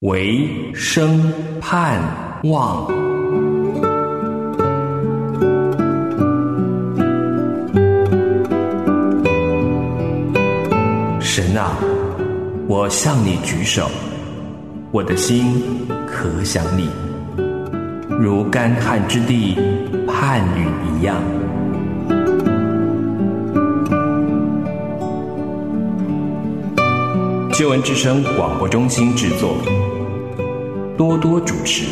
为生盼望。神啊，我向你举手，我的心可想你，如干旱之地盼雨一样。新闻之声广播中心制作，多多主持。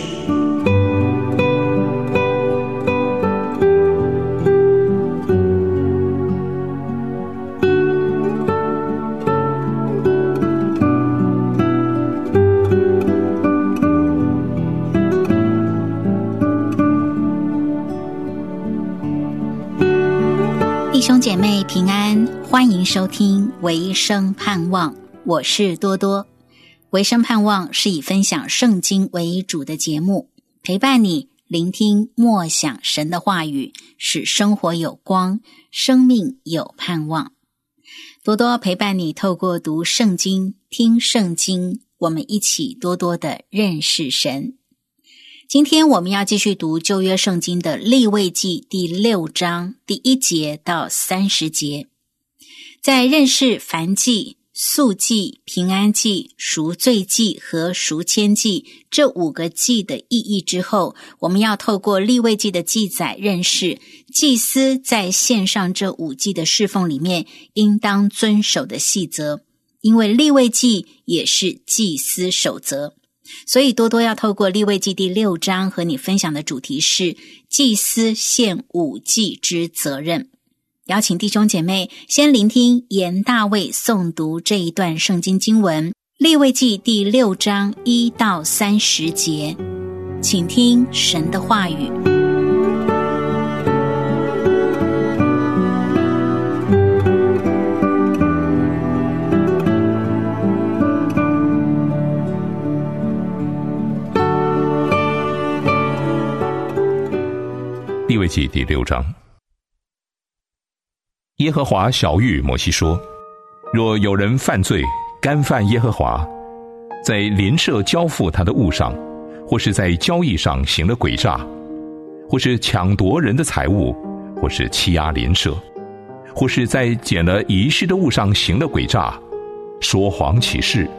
弟兄姐妹平安，欢迎收听《唯生盼望》，我是多多。《唯生盼望》是以分享圣经为主的节目，陪伴你聆听默想神的话语，使生活有光，生命有盼望。多多陪伴你，透过读圣经、听圣经，我们一起多多的认识神。今天我们要继续读旧约圣经的立位记第六章第一节到三十节。在认识凡祭、素祭、平安祭、赎罪祭和赎愆祭这五个祭的意义之后，我们要透过立位记的记载，认识祭司在线上这五祭的侍奉里面应当遵守的细则，因为立位记也是祭司守则。所以多多要透过立位记第六章和你分享的主题是祭司献五祭之责任。邀请弟兄姐妹先聆听严大卫诵读这一段圣经经文，立位记第六章一到三十节，请听神的话语。立位记第六章，耶和华小谕摩西说：“若有人犯罪，干犯耶和华，在邻舍交付他的物上，或是在交易上行了诡诈，或是抢夺人的财物，或是欺压邻舍，或是在捡了遗失的物上行了诡诈，说谎起誓，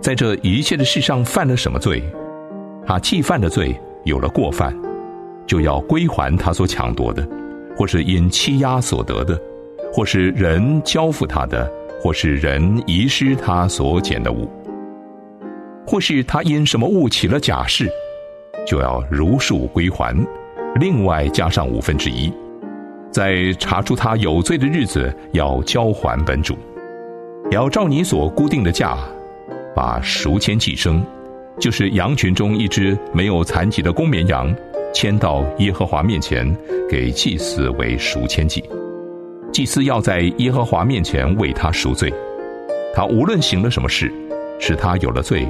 在这一切的事上犯了什么罪？他既犯了罪，有了过犯。”就要归还他所抢夺的，或是因欺压所得的，或是人交付他的，或是人遗失他所捡的物，或是他因什么物起了假释，就要如数归还，另外加上五分之一，在查出他有罪的日子，要交还本主，要照你所固定的价，把赎愆寄生，就是羊群中一只没有残疾的公绵羊。迁到耶和华面前，给祭司为赎愆祭。祭司要在耶和华面前为他赎罪。他无论行了什么事，使他有了罪，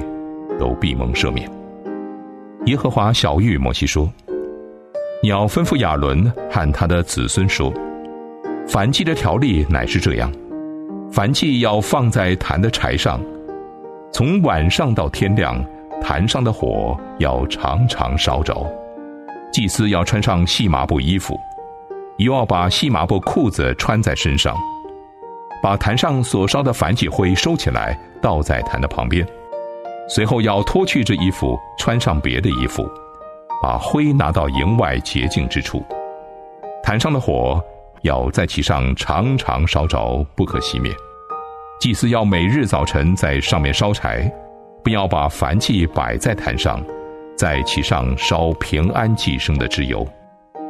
都必蒙赦免。耶和华小谕摩西说：“你要吩咐亚伦和他的子孙说，凡祭的条例乃是这样：凡祭要放在坛的柴上，从晚上到天亮，坛上的火要常常烧着。”祭司要穿上细麻布衣服，又要把细麻布裤子穿在身上，把坛上所烧的燔祭灰收起来，倒在坛的旁边。随后要脱去这衣服，穿上别的衣服，把灰拿到营外洁净之处。坛上的火要在其上常常烧着，不可熄灭。祭司要每日早晨在上面烧柴，不要把燔祭摆在坛上。在其上烧平安寄生的脂油，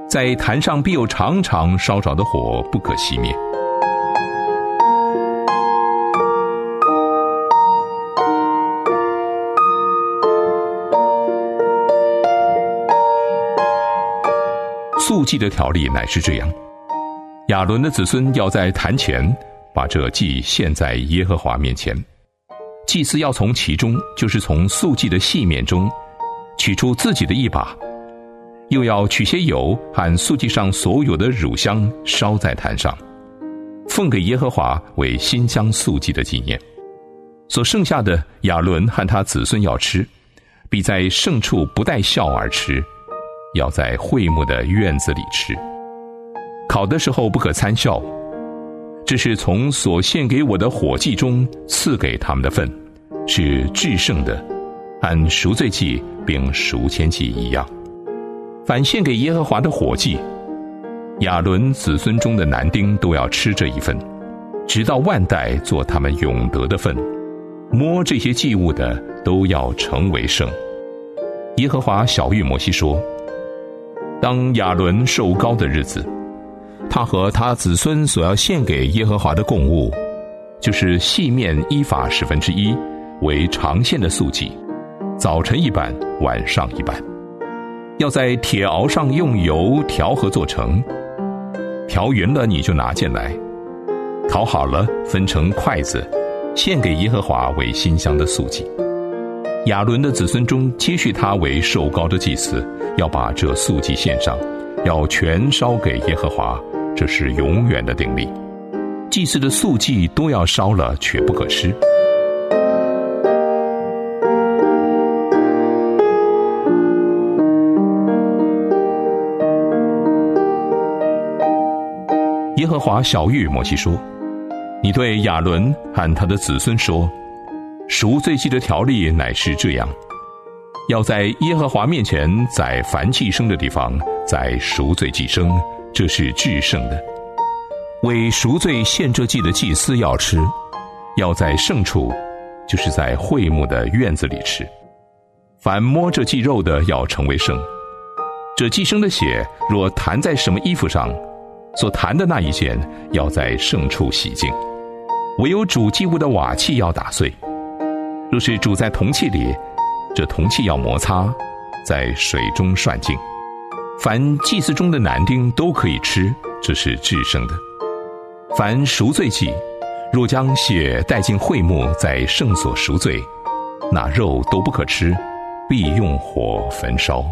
在坛上必有常常烧着的火，不可熄灭。素祭的条例乃是这样：亚伦的子孙要在坛前把这祭献在耶和华面前，祭司要从其中，就是从素祭的细面中。取出自己的一把，又要取些油按素祭上所有的乳香烧在坛上，奉给耶和华为新香素祭的纪念。所剩下的亚伦和他子孙要吃，必在圣处不带笑而吃，要在会幕的院子里吃。烤的时候不可参笑，这是从所献给我的火祭中赐给他们的份，是至圣的，按赎罪祭并赎愆祭一样。反献给耶和华的火祭，亚伦子孙中的男丁都要吃这一份，直到万代做他们永得的份。摸这些祭物的都要成为圣。耶和华小谕摩西说：“当亚伦受高的日子，他和他子孙所要献给耶和华的供物，就是细面依法十分之一，为长线的素祭，早晨一半，晚上一半。”要在铁熬上用油调和做成，调匀了你就拿进来，烤好了分成筷子，献给耶和华为馨香的素祭。亚伦的子孙中接续他为受膏的祭司，要把这素祭献上，要全烧给耶和华，这是永远的定例。祭祀的素祭都要烧了，却不可吃。耶和华小玉摩西说：“你对亚伦和他的子孙说，赎罪祭的条例乃是这样：要在耶和华面前，在凡祭生的地方，在赎罪祭生，这是至圣的。为赎罪献这祭的祭司要吃，要在圣处，就是在会幕的院子里吃。凡摸着祭肉的，要成为圣。这祭生的血若弹在什么衣服上。”所弹的那一弦要在圣处洗净，唯有煮祭物的瓦器要打碎。若是煮在铜器里，这铜器要摩擦，在水中涮净。凡祭祀中的男丁都可以吃，这是制胜的。凡赎罪祭，若将血带进会幕，在圣所赎罪，那肉都不可吃，必用火焚烧。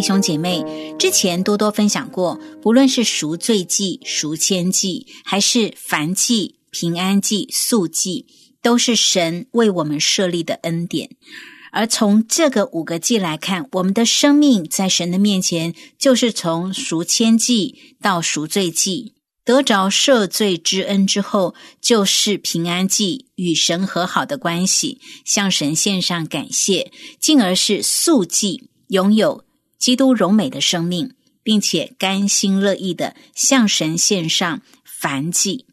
弟兄姐妹，之前多多分享过，不论是赎罪祭、赎愆祭，还是凡祭、平安祭、素祭，都是神为我们设立的恩典。而从这个五个祭来看，我们的生命在神的面前，就是从赎愆祭到赎罪祭，得着赦罪之恩之后，就是平安祭，与神和好的关系，向神献上感谢，进而是素祭，拥有。基督荣美的生命，并且甘心乐意的向神献上凡祭。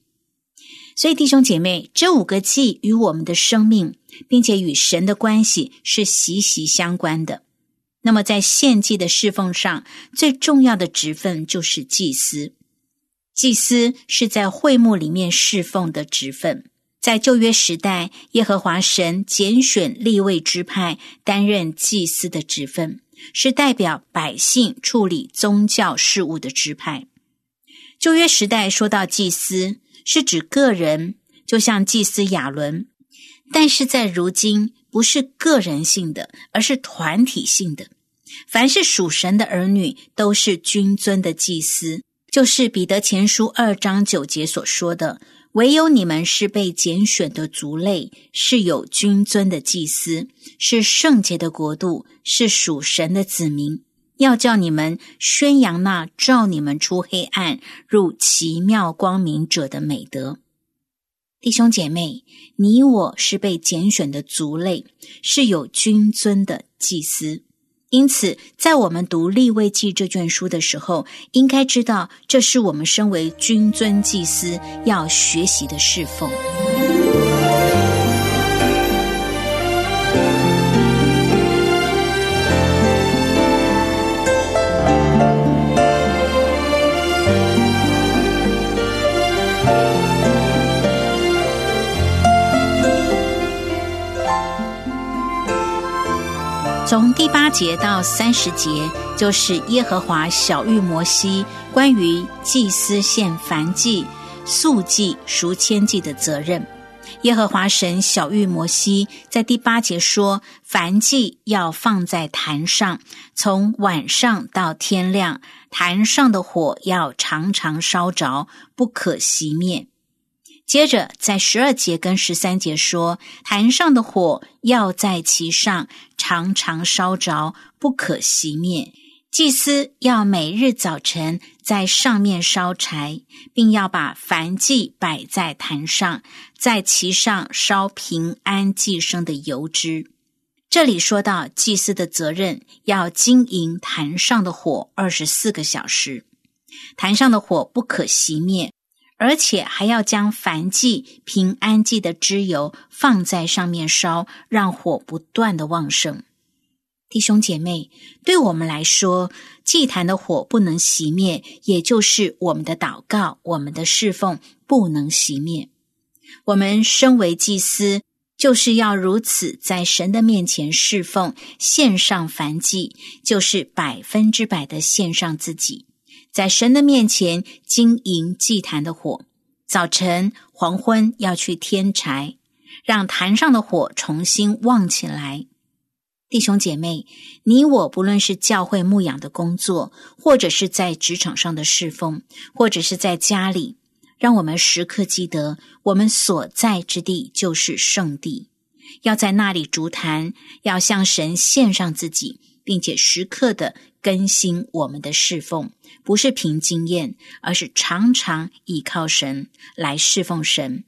所以，弟兄姐妹，这五个祭与我们的生命，并且与神的关系是息息相关的。那么，在献祭的侍奉上，最重要的职分就是祭司。祭司是在会幕里面侍奉的职分。在旧约时代，耶和华神拣选立位支派担任祭司的职分。是代表百姓处理宗教事务的支派。旧约时代说到祭司，是指个人，就像祭司亚伦；但是在如今，不是个人性的，而是团体性的。凡是属神的儿女，都是君尊的祭司，就是彼得前书二章九节所说的。唯有你们是被拣选的族类，是有君尊的祭司，是圣洁的国度，是属神的子民。要叫你们宣扬那照你们出黑暗入奇妙光明者的美德。弟兄姐妹，你我是被拣选的族类，是有君尊的祭司。因此，在我们读立位记这卷书的时候，应该知道，这是我们身为君尊祭司要学习的侍奉。节到三十节，就是耶和华小玉摩西关于祭司献燔祭、素祭、赎愆祭的责任。耶和华神小谕摩西，在第八节说：“凡祭要放在坛上，从晚上到天亮，坛上的火要常常烧着，不可熄灭。”接着在十二节跟十三节说：“坛上的火要在其上常常烧着，不可熄灭。”祭司要每日早晨在上面烧柴，并要把燔祭摆在坛上，在其上烧平安祭生的油脂。这里说到祭司的责任，要经营坛上的火二十四个小时，坛上的火不可熄灭，而且还要将燔祭、平安祭的脂油放在上面烧，让火不断的旺盛。弟兄姐妹，对我们来说，祭坛的火不能熄灭，也就是我们的祷告、我们的侍奉不能熄灭。我们身为祭司，就是要如此在神的面前侍奉，献上燔祭，就是百分之百的献上自己，在神的面前经营祭坛的火。早晨、黄昏要去添柴，让坛上的火重新旺起来。弟兄姐妹，你我不论是教会牧养的工作，或者是在职场上的侍奉，或者是在家里，让我们时刻记得，我们所在之地就是圣地，要在那里逐坛，要向神献上自己，并且时刻的更新我们的侍奉，不是凭经验，而是常常依靠神来侍奉神。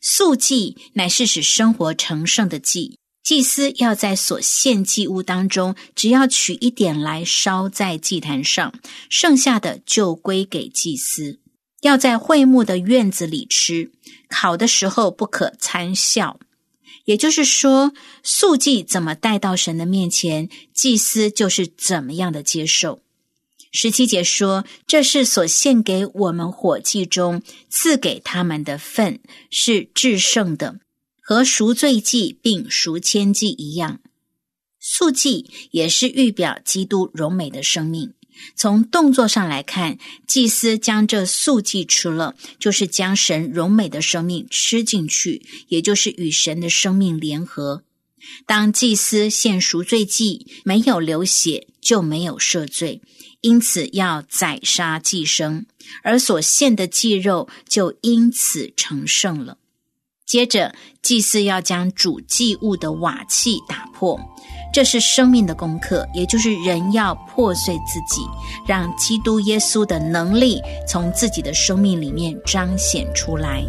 素祭乃是使生活成圣的祭。祭司要在所献祭物当中，只要取一点来烧在祭坛上，剩下的就归给祭司。要在会幕的院子里吃，烤的时候不可参笑。也就是说，素祭怎么带到神的面前，祭司就是怎么样的接受。十七节说，这是所献给我们火祭中赐给他们的份，是至圣的。和赎罪祭并赎愆祭一样，素祭也是预表基督荣美的生命。从动作上来看，祭司将这素祭吃了，就是将神荣美的生命吃进去，也就是与神的生命联合。当祭司献赎罪祭，没有流血就没有赦罪，因此要宰杀祭牲，而所献的祭肉就因此成圣了。接着，祭司要将主祭物的瓦器打破，这是生命的功课，也就是人要破碎自己，让基督耶稣的能力从自己的生命里面彰显出来。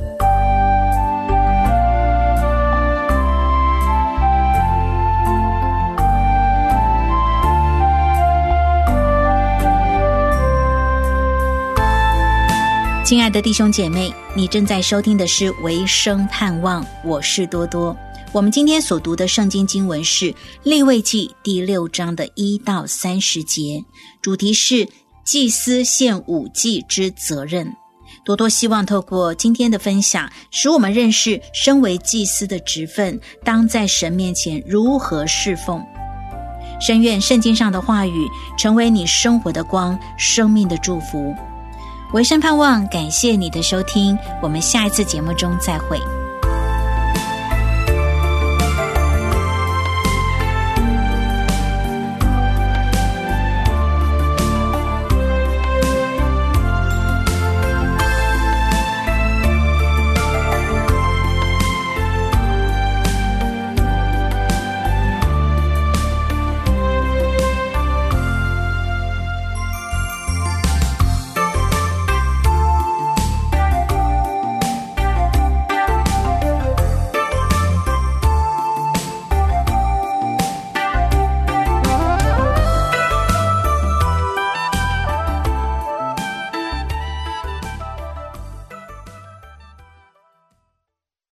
亲爱的弟兄姐妹，你正在收听的是《唯生盼望》，我是多多。我们今天所读的圣经经文是《立位记》第六章的一到三十节，主题是祭司献五祭之责任。多多希望透过今天的分享，使我们认识身为祭司的职分，当在神面前如何侍奉。深愿圣经上的话语成为你生活的光，生命的祝福。唯生盼望，感谢你的收听，我们下一次节目中再会。